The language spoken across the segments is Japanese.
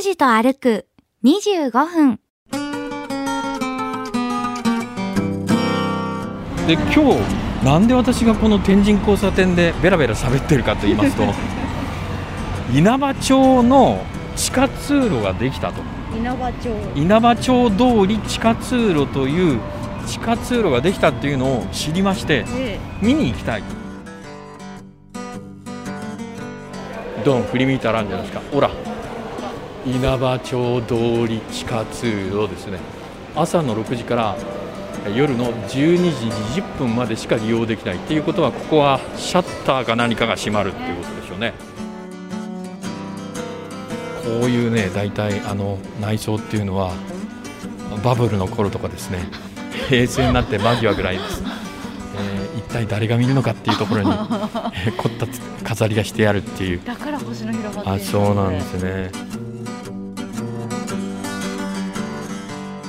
拓司と歩く25分。で今日なんで私がこの天神交差点でベラベラ喋ってるかと言いますと 稲葉町の地下通路ができたと。稲葉町。稲葉町通り地下通路という地下通路ができたっていうのを知りましてえ見に行きたい。ドン振り向いたらあるんじゃないですか。ほら稲葉町通り地下通路ですね。朝の6時から夜の12時20分までしか利用できないっていうことはここはシャッターか何かが閉まるっていうことでしょうね。こういうね大体あの内装っていうのはバブルの頃とかですね。平成になって間際ぐらいです、えー一体誰が見るのかっていうところに、えー凝った飾りがしてあるっていう。だから星の広場あいそうなんですね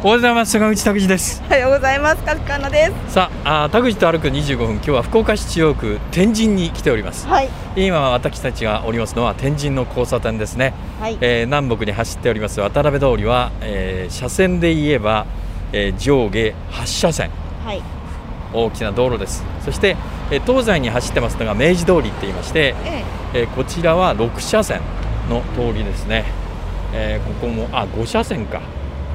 おはようございます。坂口拓司です。おはようございます。かかなです。さああー田口と歩く25分今日は福岡市中央区天神に来ております。はい。今私たちがおりますのは天神の交差点ですね、はい。えー南北に走っております渡辺通りは、えー車線で言えば、えー上下8車線。はい。大きな道路です。そして、えー東西に走ってますのが明治通りって言いまして、ええ。ーこちらは6車線の通りですね、えーここもあ5車線か、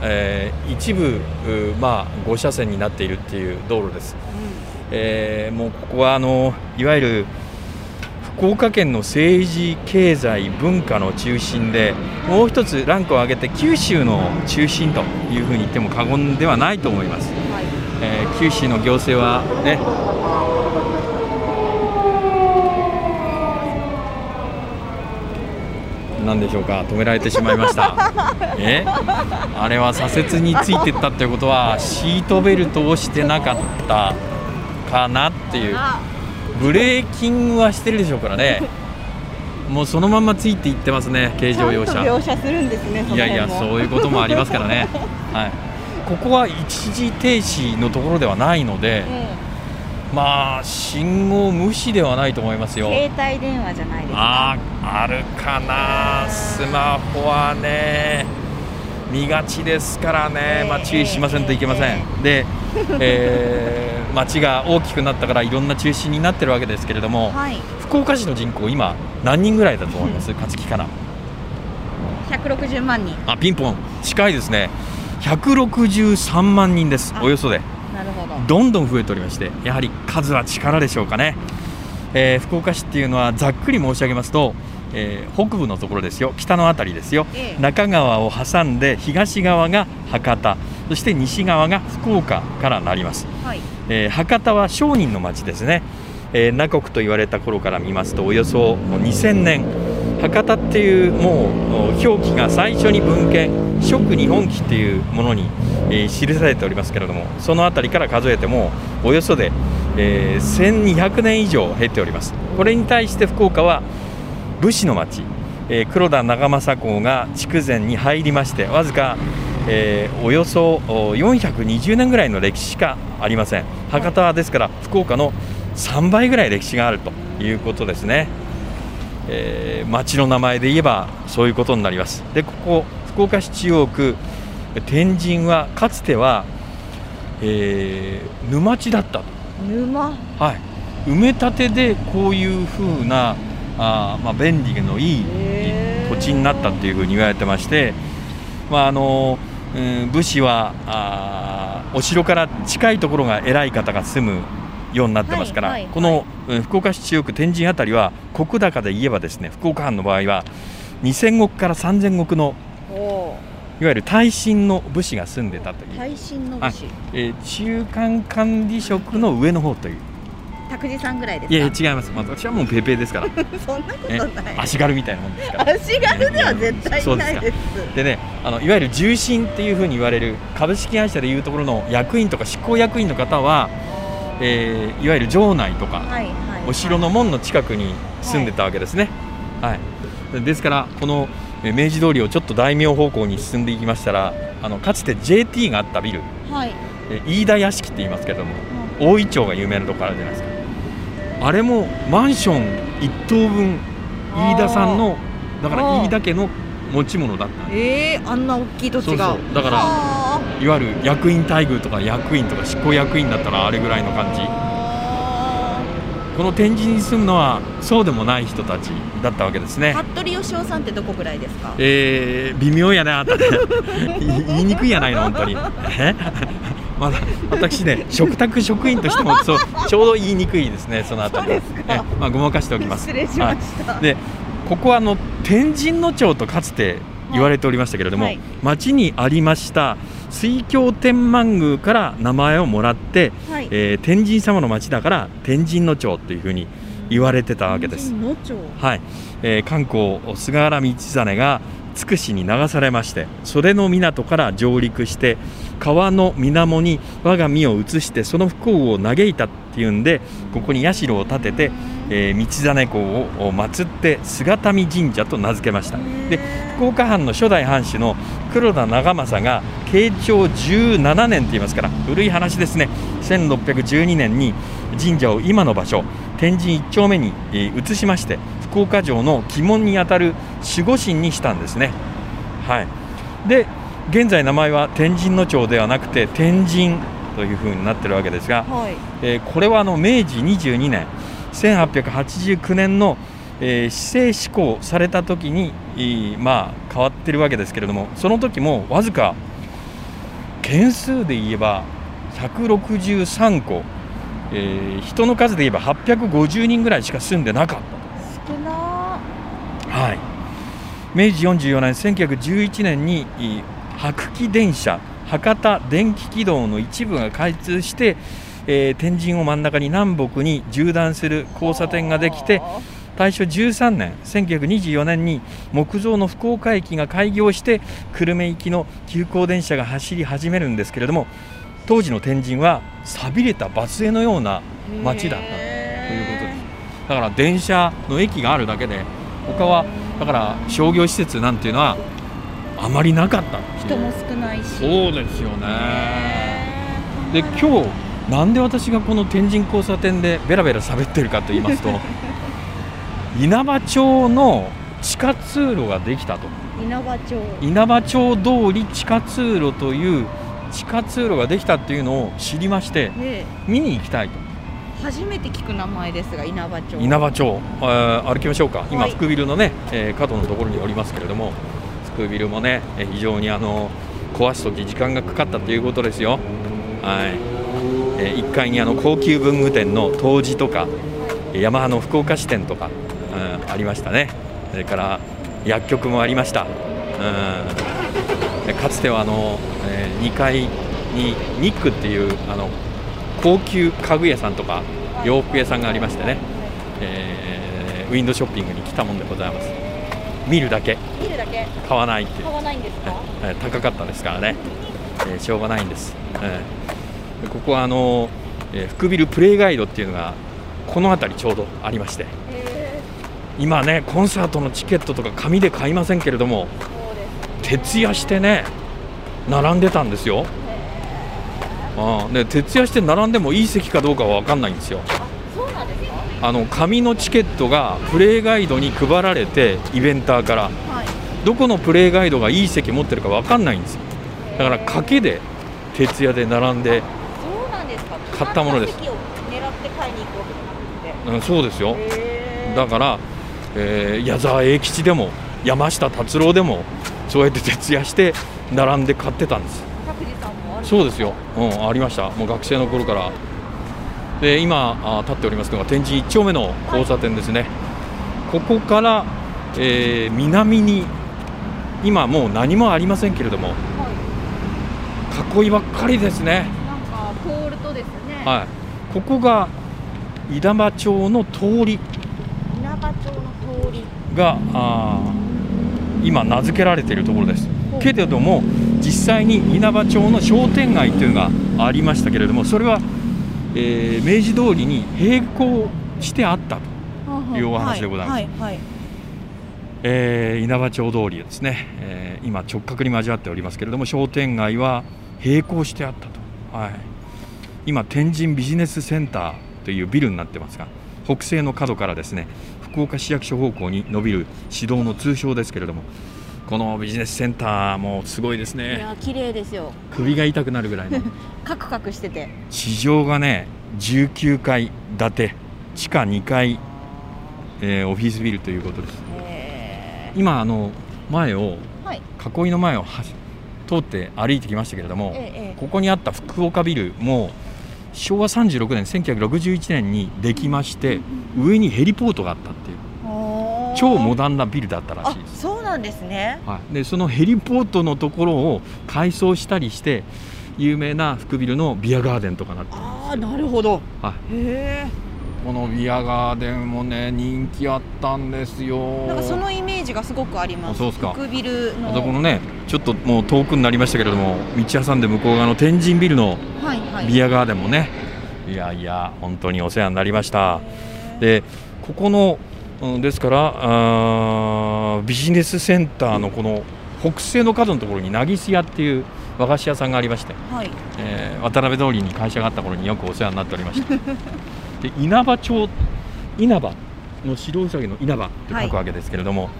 えー一部まあ5車線になっているっていう道路です、えーもうここはあのいわゆる福岡県の政治経済文化の中心でもう一つランクを上げて九州の中心というふうに言っても過言ではないと思います、はい。えー九州の行政はねなんでしょうか。止められてしまいました。え？あれは左折についてったっていうことはシートベルトをしてなかったかなっていう。あ。ブレーキングはしてるでしょうからね。もうそのままついていってますね軽乗用車。描写するんですねいやいやそういうこともありますからね、はい、ここは一時停止のところではないので、えまあ信号無視ではないと思いますよ。え携帯電話じゃないですか。あーあるかな、スマホはね、見がちですからね、まあ、注意しませんといけません。で、えー街が大きくなったからいろんな中心になってるわけですけれども、はい。福岡市の人口、今、何人ぐらいだと思います、勝木かな。160万人。あピンポン、近いですね、163万人です、あ。およそで。ど。どんどん増えておりましてやはり数は力でしょうかね、えー福岡市っていうのはざっくり申し上げますと、えー北部のところですよ。北の辺りですよ。ええ。中川を挟んで東側が博多。そして西側が福岡からなります、はい。えー博多は商人の町ですね、えー南国と言われた頃から見ますとおよそもう2000年博多っていうもう表記が最初に文献「食日本記」っていうものに、えー記されておりますけれどもその辺りから数えてもおよそで、えー1200年以上経っております。これに対して福岡は武士の町、えー黒田長政公が筑前に入りましてわずか、えーおよそ420年ぐらいの歴史しかありません。博多はですから福岡の3倍ぐらい歴史があるということですね、えー町の名前で言えばそういうことになります。でここ福岡市中央区天神はかつては、えー沼地だったと。沼？はい、埋め立てでこういうふうなあー、まあ、便利のいい土地になったっていうふうに言われてまして、まああのうん武士はあーお城から近いところが偉い方が住むようになってますから、この、うん福岡市中央区天神あたりは石高で言えばですね福岡藩の場合は2000石から3000石のおいわゆる耐震の武士が住んでたという、耐震の武士。えー中間管理職の上の方という。拓司さんぐらいですか？いや違います。私はもうペーペーですから。そんなことえない。足軽みたいなもんですから。足軽では絶対そうです。かないですでねあのいわゆる重臣っていうふうに言われる株式会社でいうところの役員とか執行役員の方は、えーいわゆる城内とか、はいはいお城の門の近くに住んでたわけですね、はい。ですからこのえー明治通りをちょっと大名方向に進んでいきましたらあのかつて JT があったビル。はい。えー飯田屋敷って言いますけども大井町が有名なところあるじゃないですか。あれもマンション1棟分飯田さんのだから飯田家の持ち物だったんです。えー、あんな大きい土地が。そうそう。だからはいわゆる役員待遇とか役員とか執行役員だったらあれぐらいの感じ。あこの天神に住むのはそうでもない人たちだったわけですね。ー服部義雄さんってどこぐらいですか？えー、微妙やねあんたね。言いにくいやないの本当に。え？まだ私ね食卓職員としてもそうちょうど言いにくいですねそのあたりまあごまかしておきます。失礼しました、はい。でここはあの天神の町とかつて言われておりましたけれども、はい。町にありました水郷天満宮から名前をもらって、はい。えー天神様の町だから天神の町というふうに言われてたわけです。はい、えー観光菅原道真が筑紫に流されまして袖の港から上陸して川の水面に我が身を移してその不幸を嘆いたっていうんでここに社を建てて、えー道真公を祀って姿見神社と名付けました。で福岡藩の初代藩主の黒田長政が慶長17年と言いますから古い話ですね。1612年に神社を今の場所天神一丁目に、えー移しまして福岡城の鬼門にあたる守護神にしたんですね。はい、で現在名前は天神の町ではなくて天神というふうになってるわけですが、はい。えーこれはあの明治22年1889年の、えー市政施行された時に、えーまあ、変わってるわけですけれどもその時もわずか件数で言えば163戸、えー人の数で言えば850人ぐらいしか住んでなかった。少なはい、明治44年1911年にい白気電車博多電気軌道の一部が開通して、えー天神を真ん中に南北に縦断する交差点ができて大正13年1924年に木造の福岡駅が開業して久留米行きの急行電車が走り始めるんですけれども当時の天神は寂れたバス停のような町だったということです。だから電車の駅があるだけで他はだから商業施設なんていうのはあまりなかった人も少ないし。そうですよね。で今日なんで私がこの天神交差点でベラベラ喋ってるかと言いますと 稲葉町の地下通路ができたと。稲葉町。稲葉町通り地下通路という地下通路ができたっていうのを知りましてで見に行きたいと。初めて聞く名前ですが稲葉町。稲葉町、えー歩きましょうか。今、はい。福ビルのね、えー角のところにおりますけれども福ビルもね、えー非常にあの壊す時時間がかかったということですよ。はい、え1階にあの高級文具店の東寺とかヤマハの福岡支店とか、うんありましたね。それから薬局もありました、うん。でかつてはあの、え2階にニックっていうあの高級家具屋さんとか洋服屋さんがありましてね、えーウィンドウショッピングに来たもんでございます。見るだけ。見るだけ。買わないっていう。買わないんですか？えー高かったですからね、えーしょうがないんです、えーでここはあの、えー福ビルプレイガイドっていうのがこの辺りちょうどありまして。へ今ねコンサートのチケットとか紙で買いませんけれども徹夜してね並んでたんですよ。あーで徹夜して並んでもいい席かどうかは分かんないんですよ。あの紙のチケットがプレイガイドに配られてイベンターから。はい。どこのプレイガイドがいい席持ってるか分かんないんですよ。だから賭けで徹夜で並んで、買ったものです。うん、そうですよ。だから、えー矢沢永吉でも山下達郎でもそうやって徹夜して並んで買ってたんです。そうですよ、うん、ありました。もう学生の頃から。で今あ立っておりますのが天神1丁目の交差点ですね。ここから、えー南に今もう何もありませんけれどもはい。囲いばっかりですねなんかポールとですねはい。ここが稲葉町の通り。稲葉町の通り。があー今名付けられているところです。けれども実際に稲葉町の商店街というのがありましたけれどもそれは、えー明治通りに並行してあったというお話でございます。はいはいえー稲葉町通りですね、えー今直角に交わっておりますけれども商店街は並行してあったと、はい、今天神ビジネスセンターというビルになってますが北西の角からですね福岡市役所方向に伸びる市道の通称ですけれどもこのビジネスセンターもすごいですいねや綺麗ですよ。首が痛くなるぐらいの。カクカクしてて。地上がね19階建て地下2階、えーオフィスビルということです。へ今あの前をーはい。囲いの前を通って歩いてきましたけれども、えええ。ここにあった福岡ビルも昭和36年1961年にできまして上にヘリポートがあったっていう。え超モダンなビルだったらしあいです、そうなんですね。はい、でそのヘリポートのところを改装したりして有名な福ビルのビアガーデンとかなってああなるほど。はへこのビアガーデンもね人気あったんですよ。えなんかそのイメージがすごくあります。あそうですか。福ビルの。あそこのねちょっともう遠くになりましたけれども道挟んで向こう側の天神ビルのはいはいビアガーデンもね、いやいや、本当にお世話になりました。で、ここの、うんですからビジネスセンターのこの北西の角のところに、なぎす屋っていう和菓子屋さんがありまして、はいえー渡辺通りに会社があった頃によくお世話になっておりました。で、稲葉町、稲葉の白うさぎの稲葉って書くわけですけれども、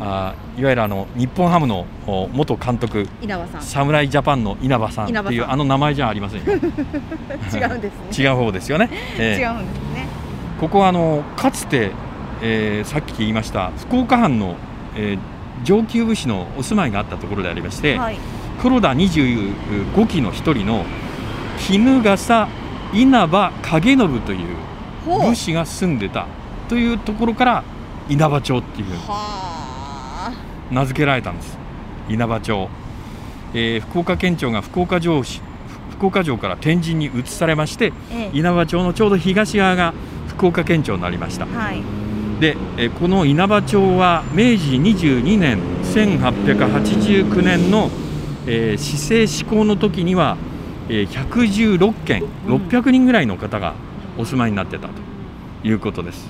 あーいわゆるあの日本ハムのお元監督、侍ジャパンの稲葉さんっていうん。あの名前じゃありませんよ。違うんですね。違う方ですよね。ええ。違うんですね。ここはあのかつて、えーさっき言いました福岡藩の、えー上級武士のお住まいがあったところでありまして、はい。黒田25期の一人の衣笠稲葉景信という。武士が住んでたというところから稲葉町っていうはあ名付けられたんです。稲葉町、えー福岡県庁が福岡城市福岡城から天神に移されましてええ。稲葉町のちょうど東側が福岡県庁になりました。はい。でえーこの稲葉町は明治22年1889年の、えー市政施行の時には、えー116件うん。600人ぐらいの方がお住まいになってたということです。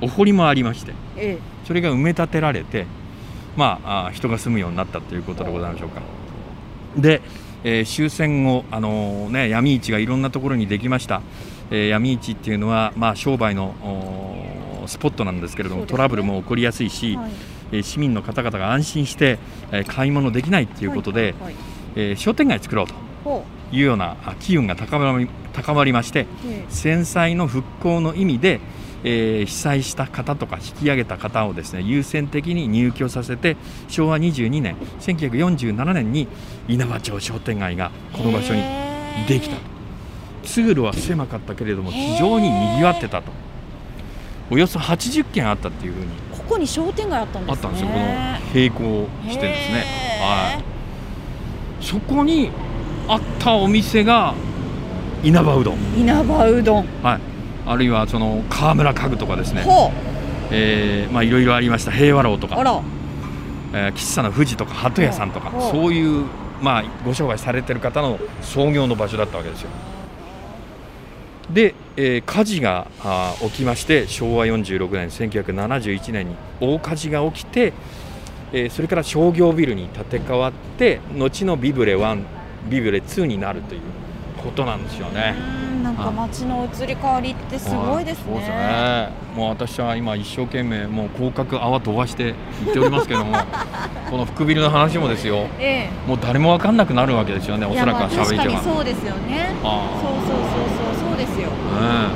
お堀もありましてえ。それが埋め立てられて、まあ、人が住むようになったということでございましょうか。で、えー終戦後、あのーね、闇市がいろんなところにできました、えー闇市っていうのは、まあ、商売のスポットなんですけれども、ね。トラブルも起こりやすいし、えはい。えー市民の方々が安心して、えー買い物できないということで、はいはいえー商店街作ろうとほいうようなあ機運が高まり高まりまして、うえ。戦災の復興の意味で、えー被災した方とか引き上げた方をですね優先的に入居させて昭和22年1947年に稲葉町商店街がえこの場所にできた通路は狭かったけれども非常に賑わってたと。およそ80軒あったっていうふうにここに商店街あったんですね。あったんですよ。この並行してですね。へはい。そこにあったお店が稲葉うどん。い稲葉うどん。はい、あるいはその川村家具とかですね、ほえーまあいろいろありました。平和楼とか、えー喫茶の富士とか鳩屋さんとか、そういうまあご商売されてる方の創業の場所だったわけですよ。で、えー火事が起きまして昭和46年1971年に大火事が起きて、えーそれから商業ビルに建て替わって後のビブレ1ビブレ2になるということなんですよね。うんなんか街の移り変わりってすごいですそうですねね。もう私は今一生懸命もう広角泡飛ばして言っておりますけども、この福ビルの話もですよ。えもう誰もわかんなくなるわけですよね。えおそらくは喋り手いやまあ確かにが。そうですよねあそうそうそうそうそうですよあ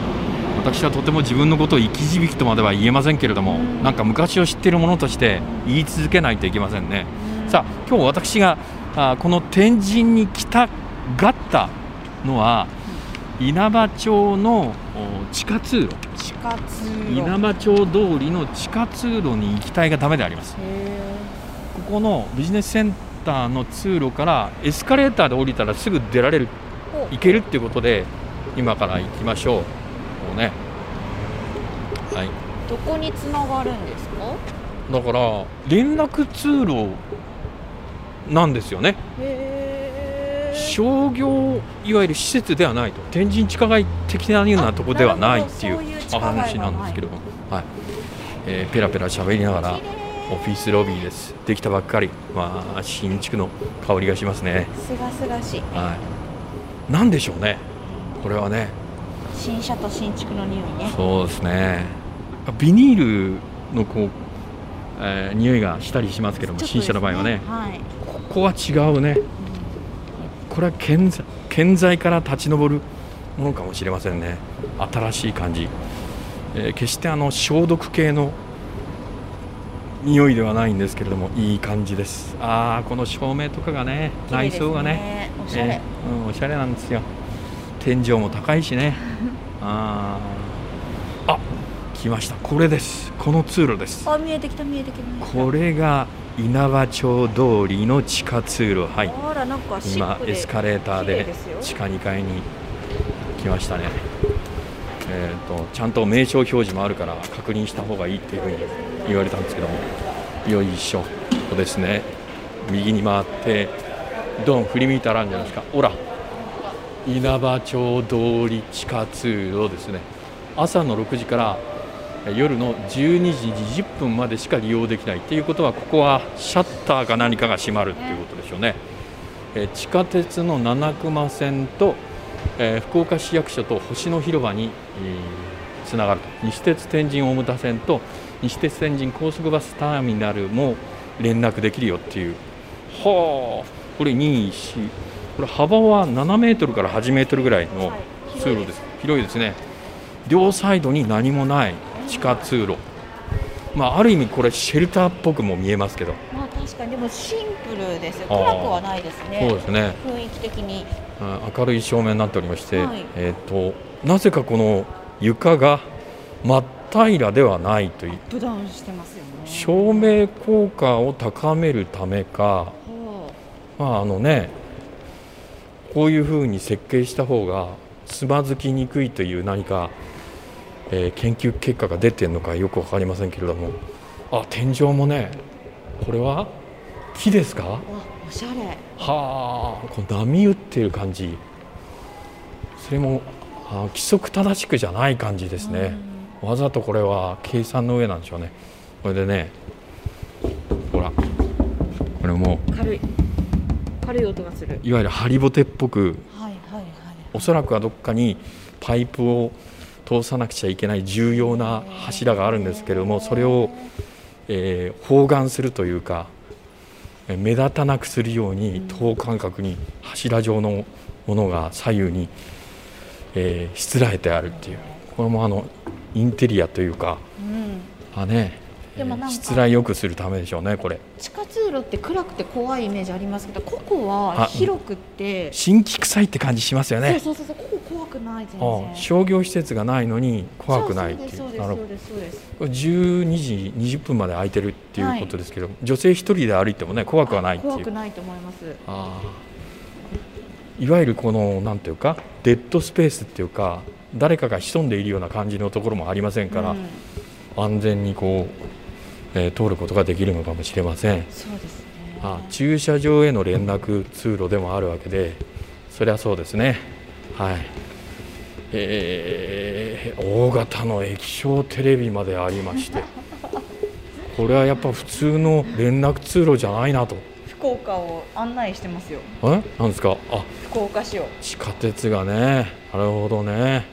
うん私はとても自分のことを生き字引とまでは言えませんけれども、うんなんか昔を知っているものとして言い続けないといけませんね。さあ今日私があこの天神に来たがったのは稲葉町のお地下通路。地下通路。稲葉町通りの地下通路に行きたいがためであります。へここのビジネスセンターの通路からエスカレーターで降りたらすぐ出られる行けるっていうことで今から行きましょう。うね。はい。どこにつながるんですか？だから連絡通路なんですよね。へ商業いわゆる施設ではないと。天神地下街的なようなところではないっていうあなるほどそういう地下街は話なんですけども、はい。えーペラペラ喋りながらオフィスロビーです。できたばっかり、まあ、新築の香りがしますね、すがすがしい。はい、なんでしょうね。これはね。新車と新築の匂いね。そうですね。ビニールのこう、えー匂いがしたりしますけども、ちょっと新車の場合はね。はい。ここは違うねこれは建材建材から立ち上るものかもしれませんね。新しい感じ、えー決してあの消毒系の匂いではないんですけれどもいい感じです。ああこの照明とかがね内装がねおしゃれ、えーうん、おしゃれなんですよ。天井も高いしね。あー。あ来ました。これです。この通路です。あ見えてきた見えてきた。これが稲葉町通りの地下通路。はい。今エスカレーターで地下2階に来ましたね。えー、とちゃんと名称表示もあるから確認した方がいいっていうふうに言われたんですけども。よいしょ。ここですね。右に回ってドン振り向いたらんじゃないですか。ほら。稲葉町通り地下通路ですね。朝の6時からえ夜の12時20分までしか利用できないっていうことはここはシャッターか何かが閉まるっていうことでしょうね、えー地下鉄の七熊線と、えー福岡市役所と星野広場につながると。西鉄天神大牟田線と西鉄天神高速バスターミナルも連絡できるよっていう。はあ。これ2、4これ幅は7メートルから8メートルぐらいのはい。通路です。広いですね。両サイドに何もない地下通路。まあある意味これシェルターっぽくも見えますけど。まあ確かにでもシンプルです暗くはないですね。そうですね。雰囲気的に。あ明るい照明になっておりまして、はい。えっ、となぜかこの床が真っ平らではないという。ね。照明効果を高めるためかはまああのねこういうふうに設計した方がつまずきにくいという何か、えー研究結果が出てるのかよく分かりませんけれども。あ天井もねこれは？木ですか？おしゃれ。はあ。こう波打ってる感じ。それもあ規則正しくじゃない感じですね。わざとこれは計算の上なんでしょうね。これでねほらこれも軽い。軽い音がする。いわゆるハリボテっぽく。はいはいはい。おそらくはどっかにパイプを通さなくちゃいけない重要な柱があるんですけれどもそれを、えー包含するというかえー目立たなくするように等間隔に柱状のものが左右に、えーしつらえてあるっていう。これもあのインテリアというかうん。あねでもなんかしつらいよくするためでしょうねこれ。地下通路って暗くて怖いイメージありますけどここはあ広くて。新規臭いって感じしますよね。そうそうそうここ怖くない全あ然商業施設がないのに怖くないっていう。そうですそうですそうですこれ12時20分まで空いてるっていうことですけど、女性一人で歩いてもね怖くはないっていう。怖くないと思います。あーいわゆるこのなんていうかデッドスペースっていうか誰かが潜んでいるような感じのところもありませんから、うん。安全にこう、えー通ることができるのかもしれません。そうですね。あ駐車場への連絡通路でもあるわけでそりゃそうですねはい。えー大型の液晶テレビまでありまして これはやっぱ普通の連絡通路じゃないなと。福岡を案内してますよ。え？なんですか？あ。福岡市を。地下鉄がね。なるほどね。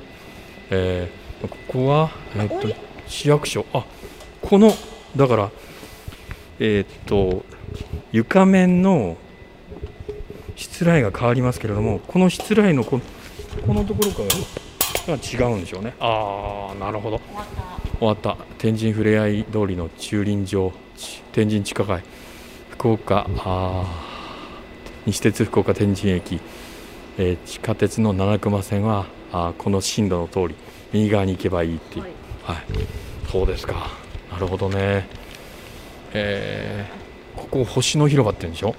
えーここは、えーっと市役所。あこのだからえーっと床面のしつらいが変わりますけれどもこのしつらいのここのところからが違うんでしょうね。ああなるほど。終わった。天神ふれあい通りの駐輪場ち天神地下街。福岡西鉄福岡天神駅、えー地下鉄の七熊線はあーこの進路の通り右側に行けばいいっていう。はい。はい、そうですか。なるほどね。えーここ星の広場って言うんでしょ？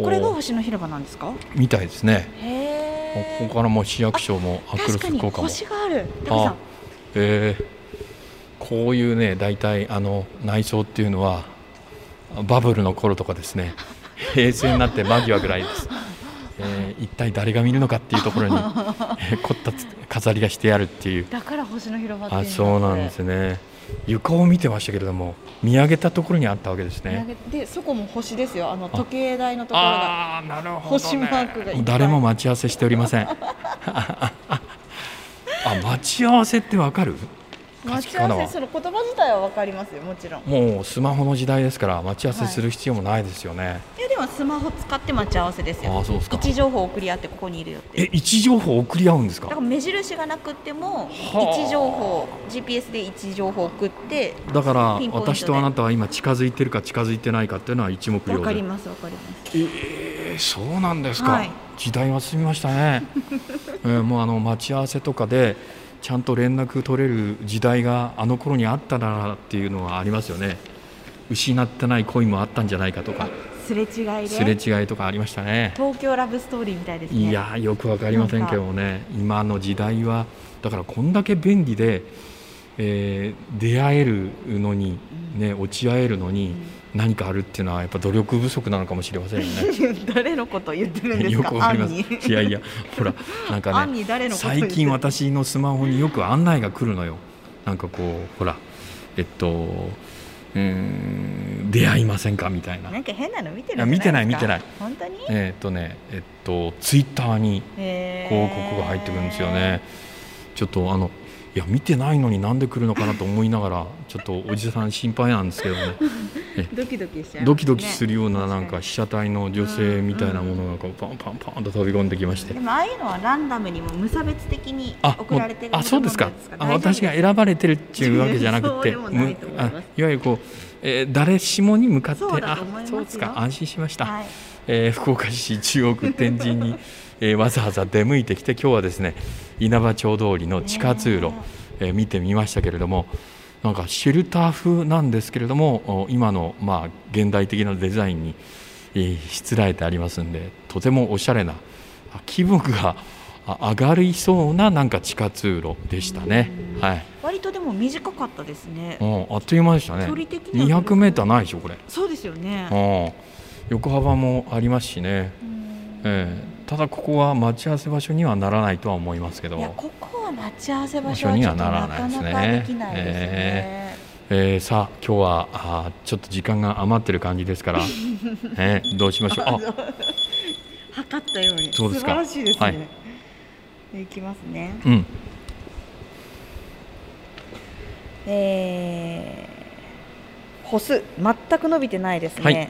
これが星の広場なんですか？みたいですね。へここからもう市役所もアクロス福岡も。星がある。タコさん。え。ーこういうね大体あの内装っていうのはバブルの頃とかですね。平成になって間際ぐらいです、えー一体誰が見るのかっていうところに、えー凝った飾りがしてあるっていう。だから星の広場っていうんあだそうなんですね床を見てましたけれども見上げたところにあったわけですね。でそこも星ですよ。あの時計台のところがああーなるほど、ね、星マークが誰も待ち合わせしておりません。あ待ち合わせってわかる？待ち合わせする言葉自体はわかりますよもちろん。もうスマホの時代ですから待ち合わせする必要もないですよね、いやでもスマホ使って待ち合わせですよ。ああそうですか。位置情報を送り合ってここにいるよってえ位置情報送り合うんですか？だから目印がなくってもはあ。位置情報 GPS で位置情報を送ってだから私とあなたは今近づいてるか近づいてないかっていうのは一目わ瞭然。かりますわかります。えー、そうなんですか、はい。時代は進みましたね、えーもうあの待ち合わせとかでちゃんと連絡取れる時代があの頃にあったならっていうのはありますよね。失ってない恋もあったんじゃないかとか。すれ違いすれで違いとかありましたね。東京ラブストーリーみたいですね。いやーよくわかりませんけどもね。今の時代はだからこんだけ便利で、えー出会えるのに、ね、落ち合えるのに何かあるっていうのはやっぱ努力不足なのかもしれませんよね。誰のことを言ってるんですよかくわかります。いやいや、ほら、なんかね、最近私のスマホによく案内が来るのよ。なんかこう、ほら、えっと、うーん、出会いませんか？みたいな。なんか変なの見てる見てない見てない本当に？えっとね、えっと、ツイッターに広広告が入ってくるんですよね。ちょっとあのいや見てないのになんで来るのかなと思いながらちょっとおじさん心配なんですけどね。ドキドキしちゃいますね。ドキドキするようななんか確被写体の女性みたいなものがこうパンパンパンと飛び込んできまして。にでもああいうのはランダムにも無差別的にあ送られてるあそうですか。あ私が選選ばれてるっていうわけじゃなくていいます。むあいわゆるこう、えー誰しもに向かってそうだあそうですか。安心しました、はい。えー福岡市中央区天神に、えーわざわざ出向いてきて今日はですね稲葉町通りの地下通路、ねえ。ー見てみましたけれどもなんかシェルター風なんですけれどもお今の、まあ、現代的なデザインに、えーしつらえてありますんでとてもおしゃれなあ気分があ上がりそうななんか地下通路でしたね。はい。割とでも短かったですね。うんあっという間でしたね。距離的には。200メーターないでしょこれ、そうですよね。うん。横幅もありますしね、うん。ええただここは待ち合わせ場所にはならないとは思いますけど。いやここは待ち合わせ場所はちょっとなかなかできないですね。えー。さあ今日はあーちょっと時間が余ってる感じですから、え ーどうしましょう。あ。測ったように。そうですか？素晴らしいですね、はい。でいきますね。うん。えー、歩数。全く伸びてないですね、はい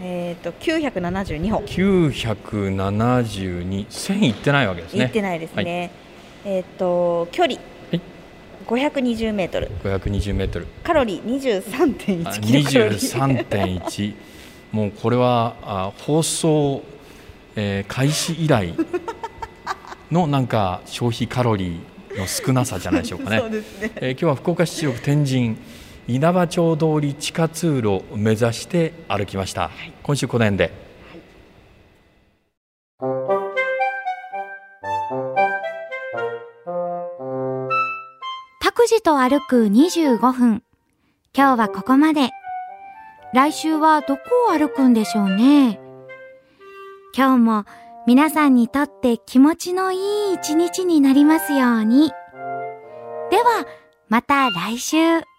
えっ、と972歩。972 1000いってないわけですね。いってないですね、えっ、と距離、はい。520メートル。520メートル。カロリー。23.1あキロカロリー。23.1もうこれはあ放送、えー開始以来のなんか消費カロリーの少なさじゃないでしょうかね。そうですね。えー今日は福岡市中央区天神稲葉町通り地下通路を目指して歩きました、今週この辺で拓司と歩く25分。今日はここまで。来週はどこを歩くんでしょうね。今日も皆さんにとって気持ちのいい一日になりますように。では、また来週。